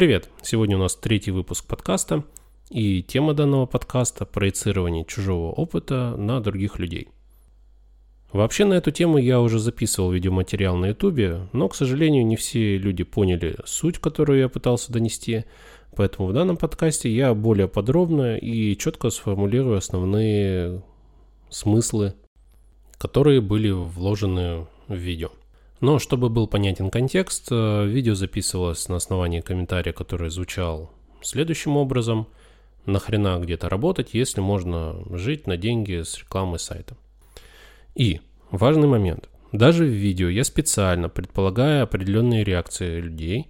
Привет! Сегодня у нас третий выпуск подкаста, и тема данного подкаста – проецирование чужого опыта на других людей. Вообще на эту тему я уже записывал видеоматериал на ютубе, но, к сожалению, не все люди поняли суть, которую я пытался донести, поэтому в данном подкасте я более подробно и четко сформулирую основные смыслы, которые были вложены в видео. Но чтобы был понятен контекст, э, видео записывалось на основании комментария, который звучал следующим образом. Нахрена где-то работать, если можно жить на деньги с рекламы сайта. И важный момент. Даже в видео я специально, предполагая определенные реакции людей,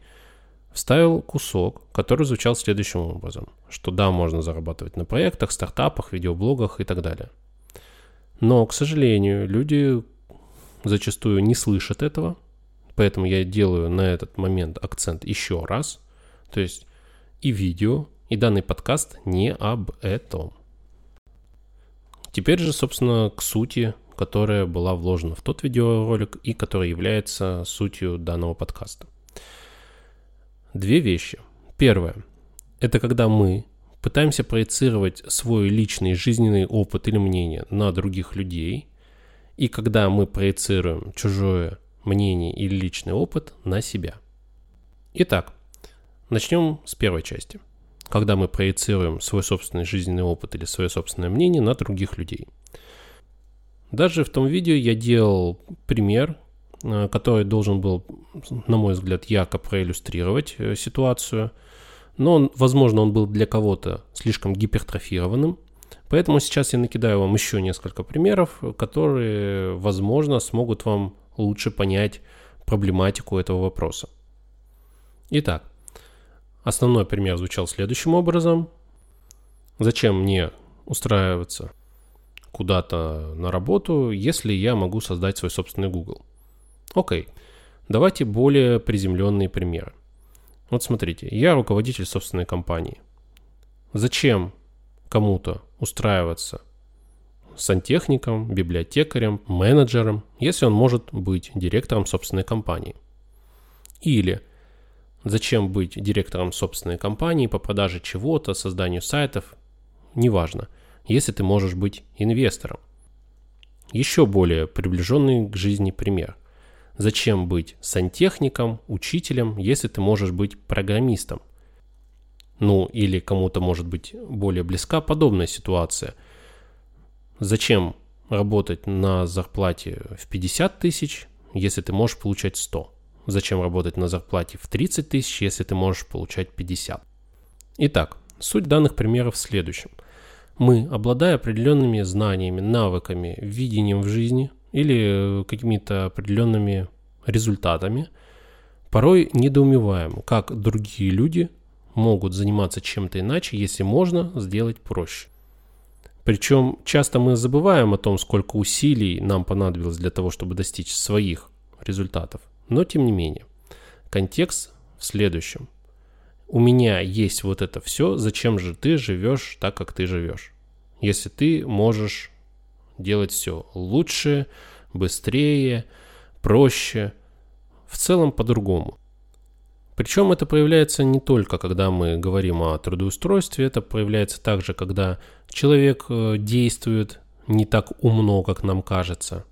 вставил кусок, который звучал следующим образом. Что да, можно зарабатывать на проектах, стартапах, видеоблогах и так далее. Но, к сожалению, люди зачастую не слышат этого, поэтому я делаю на этот момент акцент еще раз. То есть и видео, и данный подкаст не об этом. Теперь же, собственно, к сути, которая была вложена в тот видеоролик и которая является сутью данного подкаста. Две вещи. Первое. Это когда мы пытаемся проецировать свой личный жизненный опыт или мнение на других людей – и когда мы проецируем чужое мнение или личный опыт на себя. Итак, начнем с первой части. Когда мы проецируем свой собственный жизненный опыт или свое собственное мнение на других людей. Даже в том видео я делал пример, э, который должен был, на мой взгляд, ярко проиллюстрировать э, ситуацию. Но, возможно, он был для кого-то слишком гипертрофированным, Поэтому сейчас я накидаю вам еще несколько примеров, которые, возможно, смогут вам лучше понять проблематику этого вопроса. Итак, основной пример звучал следующим образом. Зачем мне устраиваться куда-то на работу, если я могу создать свой собственный Google? Окей, давайте более приземленные примеры. Вот смотрите, я руководитель собственной компании. Зачем кому-то устраиваться сантехником, библиотекарем, менеджером, если он может быть директором собственной компании. Или зачем быть директором собственной компании по продаже чего-то, созданию сайтов, неважно, если ты можешь быть инвестором. Еще более приближенный к жизни пример. Зачем быть сантехником, учителем, если ты можешь быть программистом? Ну, или кому-то может быть более близка подобная ситуация. Зачем работать на зарплате в 50 тысяч, если ты можешь получать 100? Зачем работать на зарплате в 30 тысяч, если ты можешь получать 50? Итак, суть данных примеров в следующем. Мы, обладая определенными знаниями, навыками, видением в жизни или какими-то определенными результатами, порой недоумеваем, как другие люди могут заниматься чем-то иначе, если можно сделать проще. Причем часто мы забываем о том, сколько усилий нам понадобилось для того, чтобы достичь своих результатов. Но тем не менее, контекст в следующем. У меня есть вот это все, зачем же ты живешь так, как ты живешь? Если ты можешь делать все лучше, быстрее, проще, в целом по-другому. Причем это проявляется не только, когда мы говорим о трудоустройстве, это проявляется также, когда человек э, действует не так умно, как нам кажется.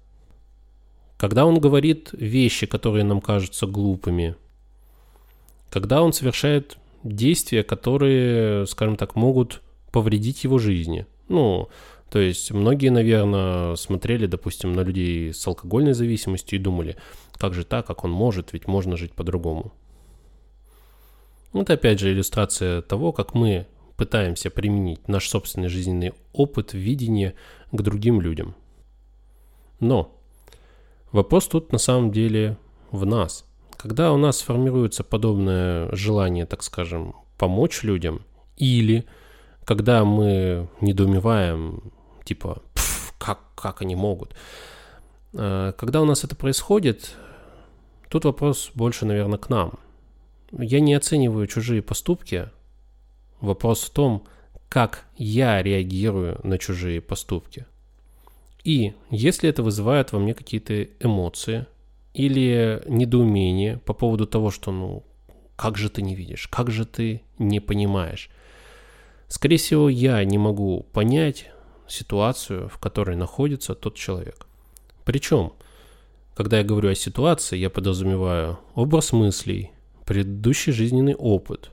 Когда он говорит вещи, которые нам кажутся глупыми. Когда он совершает действия, которые, скажем так, могут повредить его жизни. Ну, то есть многие, наверное, смотрели, допустим, на людей с алкогольной зависимостью и думали, как же так, как он может, ведь можно жить по-другому. Это опять же иллюстрация того, как мы пытаемся применить наш собственный жизненный опыт, видение к другим людям. Но вопрос тут на самом деле в нас. Когда у нас формируется подобное желание, так скажем, помочь людям, или когда мы недоумеваем, типа, как, как они могут, э, когда у нас это происходит, тут вопрос больше, наверное, к нам – я не оцениваю чужие поступки. Вопрос в том, как я реагирую на чужие поступки. И если это вызывает во мне какие-то эмоции или недоумение по поводу того, что, ну, как же ты не видишь, как же ты не понимаешь. Скорее всего, я не могу понять ситуацию, в которой находится тот человек. Причем, когда я говорю о ситуации, я подразумеваю образ мыслей, предыдущий жизненный опыт,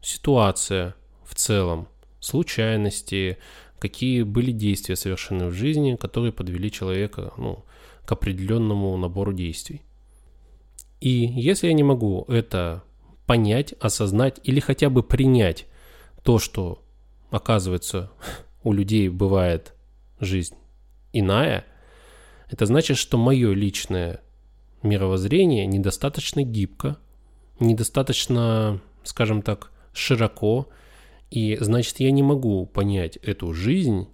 ситуация в целом, случайности, какие были действия совершены в жизни, которые подвели человека ну, к определенному набору действий. И если я не могу это понять, осознать или хотя бы принять то, что, оказывается, у людей бывает жизнь иная, это значит, что мое личное мировоззрение недостаточно гибко, недостаточно, скажем так, широко, и значит, я не могу понять эту жизнь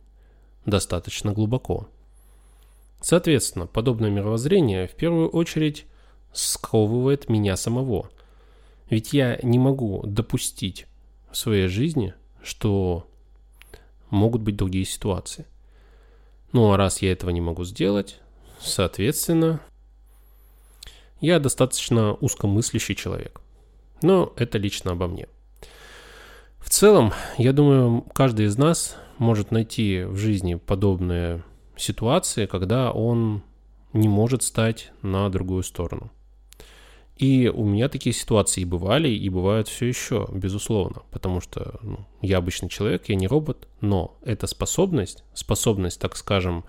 достаточно глубоко. Соответственно, подобное мировоззрение в первую очередь сковывает меня самого. Ведь я не могу допустить в своей жизни, что могут быть другие ситуации. Ну а раз я этого не могу сделать, соответственно, я достаточно узкомыслящий человек. Но это лично обо мне. В целом, я думаю, каждый из нас может найти в жизни подобные ситуации, когда он не может стать на другую сторону. И у меня такие ситуации и бывали, и бывают все еще, безусловно, потому что ну, я обычный человек, я не робот, но эта способность, способность, так скажем,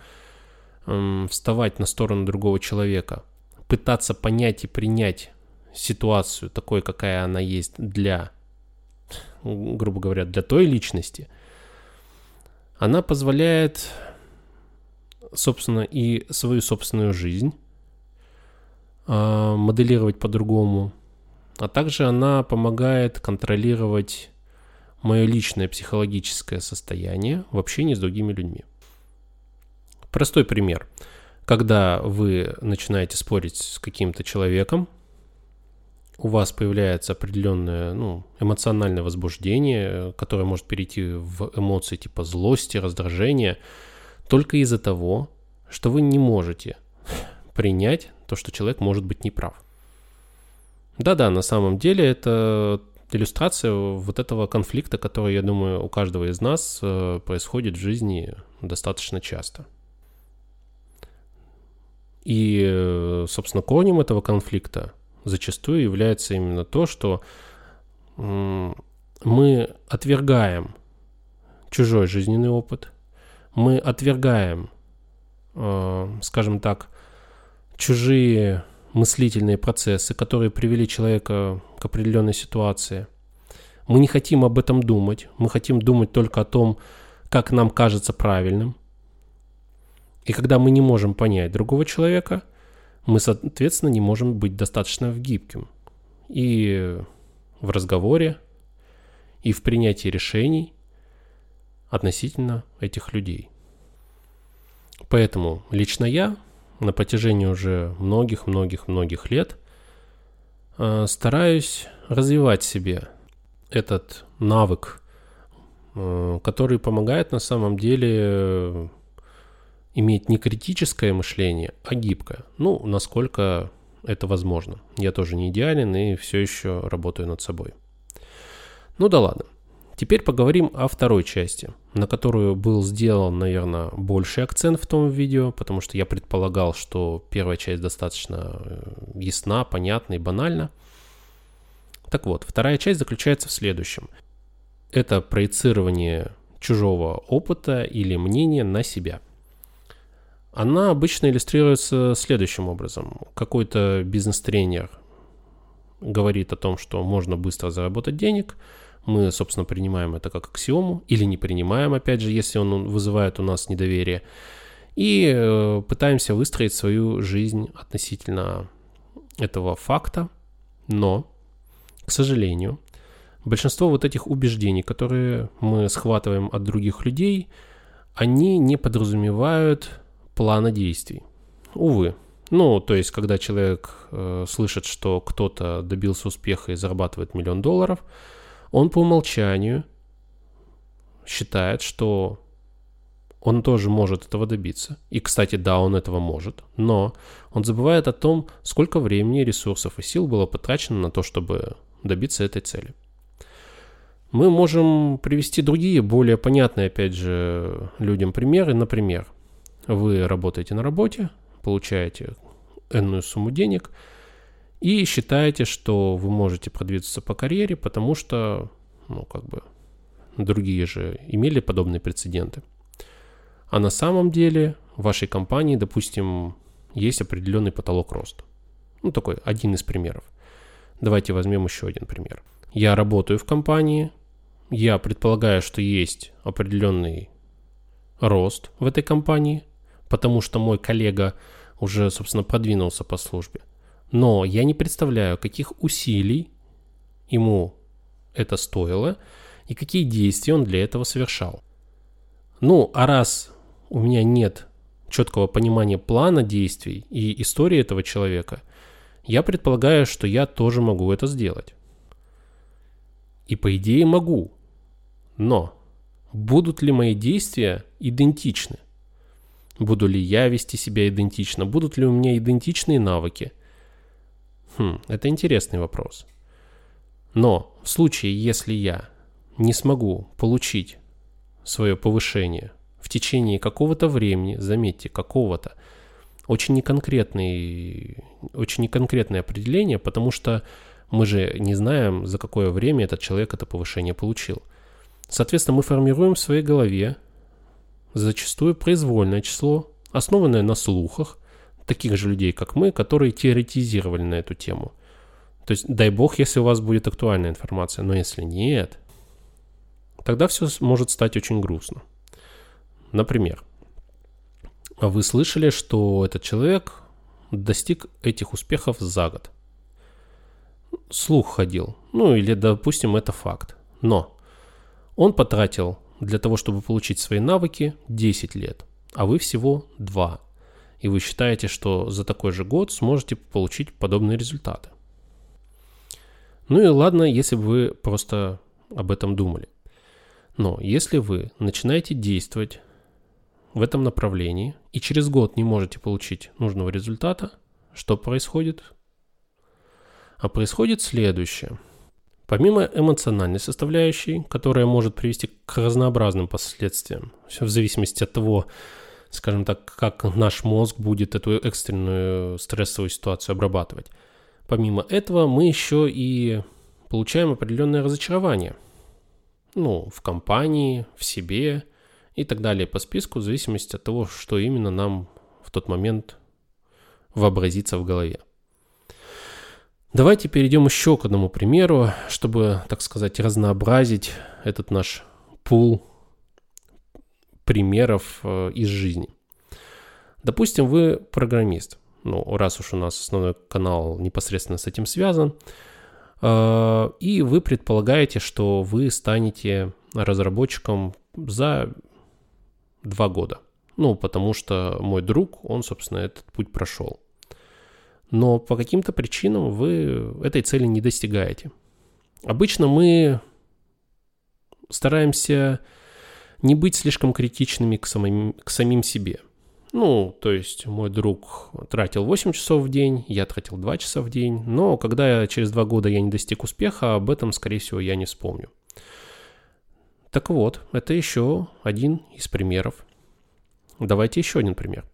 эм, вставать на сторону другого человека, пытаться понять и принять ситуацию такой, какая она есть для грубо говоря, для той личности, она позволяет, собственно, и свою собственную жизнь а, моделировать по-другому, а также она помогает контролировать мое личное психологическое состояние в общении с другими людьми. Простой пример. Когда вы начинаете спорить с каким-то человеком, у вас появляется определенное ну, эмоциональное возбуждение, которое может перейти в эмоции типа злости, раздражения, только из-за того, что вы не можете принять то, что человек может быть неправ. Да-да, на самом деле это иллюстрация вот этого конфликта, который, я думаю, у каждого из нас э, происходит в жизни достаточно часто. И, собственно, корнем этого конфликта зачастую является именно то, что мы отвергаем чужой жизненный опыт, мы отвергаем, э, скажем так, чужие мыслительные процессы, которые привели человека к определенной ситуации. Мы не хотим об этом думать, мы хотим думать только о том, как нам кажется правильным. И когда мы не можем понять другого человека – мы, соответственно, не можем быть достаточно гибким и в разговоре, и в принятии решений относительно этих людей. Поэтому лично я на протяжении уже многих-многих-многих лет э, стараюсь развивать себе этот навык, э, который помогает на самом деле иметь не критическое мышление, а гибкое. Ну, насколько это возможно. Я тоже не идеален и все еще работаю над собой. Ну да ладно. Теперь поговорим о второй части, на которую был сделан, наверное, больший акцент в том видео, потому что я предполагал, что первая часть достаточно э, ясна, понятна и банальна. Так вот, вторая часть заключается в следующем. Это проецирование чужого опыта или мнения на себя – она обычно иллюстрируется следующим образом. Какой-то бизнес-тренер говорит о том, что можно быстро заработать денег. Мы, собственно, принимаем это как аксиому или не принимаем, опять же, если он вызывает у нас недоверие. И э, пытаемся выстроить свою жизнь относительно этого факта. Но, к сожалению, большинство вот этих убеждений, которые мы схватываем от других людей, они не подразумевают плана действий. Увы. Ну, то есть, когда человек э, слышит, что кто-то добился успеха и зарабатывает миллион долларов, он по умолчанию считает, что он тоже может этого добиться. И, кстати, да, он этого может, но он забывает о том, сколько времени, ресурсов и сил было потрачено на то, чтобы добиться этой цели. Мы можем привести другие, более понятные, опять же, людям примеры. Например, вы работаете на работе, получаете энную сумму денег и считаете, что вы можете продвинуться по карьере, потому что, ну, как бы, другие же имели подобные прецеденты. А на самом деле в вашей компании, допустим, есть определенный потолок роста. Ну, такой один из примеров. Давайте возьмем еще один пример. Я работаю в компании, я предполагаю, что есть определенный рост в этой компании, потому что мой коллега уже, собственно, продвинулся по службе. Но я не представляю, каких усилий ему это стоило и какие действия он для этого совершал. Ну, а раз у меня нет четкого понимания плана действий и истории этого человека, я предполагаю, что я тоже могу это сделать. И по идее могу. Но будут ли мои действия идентичны? Буду ли я вести себя идентично? Будут ли у меня идентичные навыки? Хм, это интересный вопрос. Но в случае, если я не смогу получить свое повышение в течение какого-то времени, заметьте, какого-то, очень неконкретный, очень неконкретное определение, потому что мы же не знаем, за какое время этот человек это повышение получил. Соответственно, мы формируем в своей голове зачастую произвольное число, основанное на слухах таких же людей, как мы, которые теоретизировали на эту тему. То есть, дай бог, если у вас будет актуальная информация, но если нет, тогда все может стать очень грустно. Например, вы слышали, что этот человек достиг этих успехов за год. Слух ходил. Ну или, допустим, это факт. Но он потратил для того, чтобы получить свои навыки 10 лет, а вы всего 2. И вы считаете, что за такой же год сможете получить подобные результаты. Ну и ладно, если бы вы просто об этом думали. Но если вы начинаете действовать в этом направлении и через год не можете получить нужного результата, что происходит? А происходит следующее. Помимо эмоциональной составляющей, которая может привести к разнообразным последствиям, все в зависимости от того, скажем так, как наш мозг будет эту экстренную стрессовую ситуацию обрабатывать. Помимо этого мы еще и получаем определенное разочарование. Ну, в компании, в себе – и так далее по списку, в зависимости от того, что именно нам в тот момент вообразится в голове. Давайте перейдем еще к одному примеру, чтобы, так сказать, разнообразить этот наш пул примеров э, из жизни. Допустим, вы программист. Ну, раз уж у нас основной канал непосредственно с этим связан, э, и вы предполагаете, что вы станете разработчиком за два года. Ну, потому что мой друг, он, собственно, этот путь прошел. Но по каким-то причинам вы этой цели не достигаете. Обычно мы стараемся не быть слишком критичными к самим, к самим себе. Ну, то есть мой друг тратил 8 часов в день, я тратил 2 часа в день, но когда я, через 2 года я не достиг успеха, об этом, скорее всего, я не вспомню. Так вот, это еще один из примеров. Давайте еще один пример.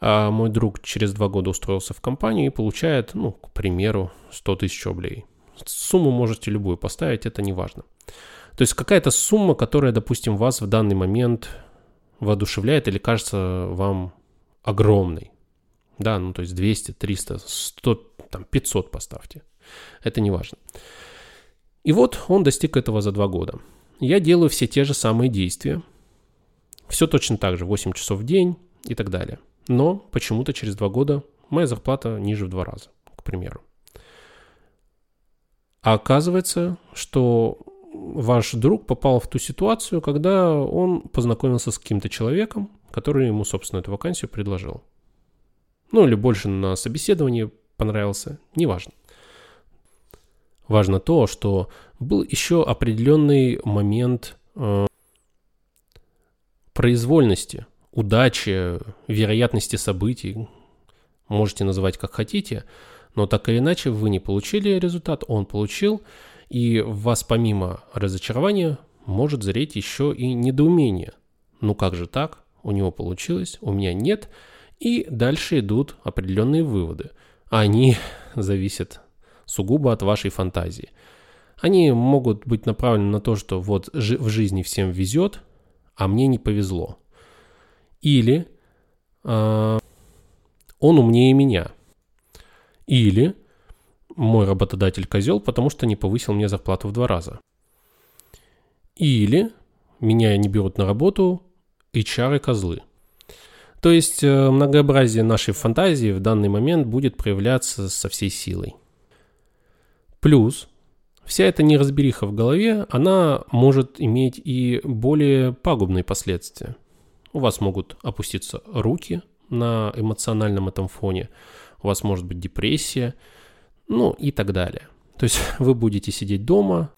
А мой друг через два года устроился в компанию и получает, ну, к примеру, 100 тысяч рублей. Сумму можете любую поставить, это не важно. То есть какая-то сумма, которая, допустим, вас в данный момент воодушевляет или кажется вам огромной. Да, ну то есть 200, 300, 100, там 500 поставьте. Это не важно. И вот он достиг этого за два года я делаю все те же самые действия. Все точно так же, 8 часов в день и так далее. Но почему-то через 2 года моя зарплата ниже в 2 раза, к примеру. А оказывается, что ваш друг попал в ту ситуацию, когда он познакомился с каким-то человеком, который ему, собственно, эту вакансию предложил. Ну или больше на собеседовании понравился, неважно. Важно то, что был еще определенный момент э, произвольности, удачи, вероятности событий, можете называть как хотите, Но так или иначе вы не получили результат, он получил, и в вас помимо разочарования может зреть еще и недоумение. Ну как же так? У него получилось, у меня нет. И дальше идут определенные выводы. Они зависят сугубо от вашей фантазии. Они могут быть направлены на то, что вот в жизни всем везет, а мне не повезло. Или э, он умнее меня. Или мой работодатель козел, потому что не повысил мне зарплату в два раза. Или меня не берут на работу HR козлы. То есть э, многообразие нашей фантазии в данный момент будет проявляться со всей силой. Плюс вся эта неразбериха в голове, она может иметь и более пагубные последствия. У вас могут опуститься руки на эмоциональном этом фоне, у вас может быть депрессия, ну и так далее. То есть вы будете сидеть дома,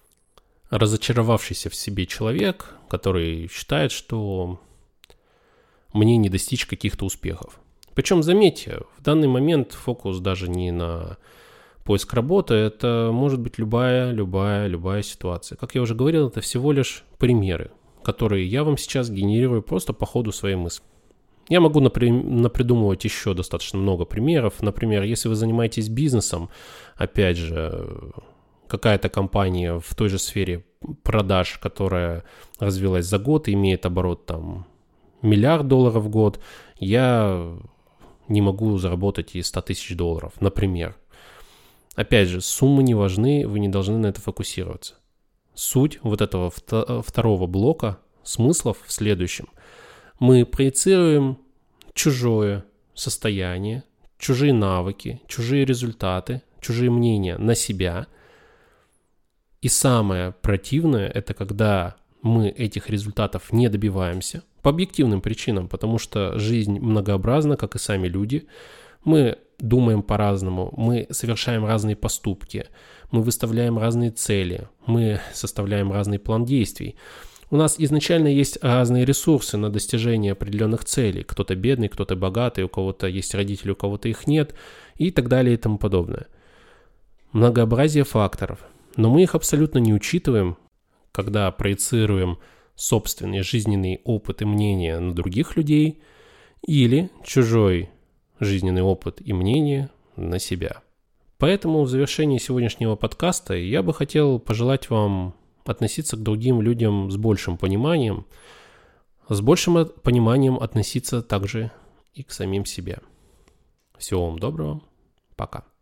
разочаровавшийся в себе человек, который считает, что мне не достичь каких-то успехов. Причем, заметьте, в данный момент фокус даже не на поиск работы, это может быть любая, любая, любая ситуация. Как я уже говорил, это всего лишь примеры, которые я вам сейчас генерирую просто по ходу своей мысли. Я могу напридумывать еще достаточно много примеров. Например, если вы занимаетесь бизнесом, опять же, какая-то компания в той же сфере продаж, которая развилась за год и имеет оборот там миллиард долларов в год, я не могу заработать и 100 тысяч долларов, например. Опять же, суммы не важны, вы не должны на это фокусироваться. Суть вот этого второго блока смыслов в следующем. Мы проецируем чужое состояние, чужие навыки, чужие результаты, чужие мнения на себя. И самое противное – это когда мы этих результатов не добиваемся по объективным причинам, потому что жизнь многообразна, как и сами люди. Мы думаем по-разному, мы совершаем разные поступки, мы выставляем разные цели, мы составляем разный план действий. У нас изначально есть разные ресурсы на достижение определенных целей. Кто-то бедный, кто-то богатый, у кого-то есть родители, у кого-то их нет и так далее и тому подобное. Многообразие факторов. Но мы их абсолютно не учитываем, когда проецируем собственный жизненный опыт и мнение на других людей или чужой жизненный опыт и мнение на себя. Поэтому в завершении сегодняшнего подкаста я бы хотел пожелать вам относиться к другим людям с большим пониманием, с большим пониманием относиться также и к самим себе. Всего вам доброго, пока.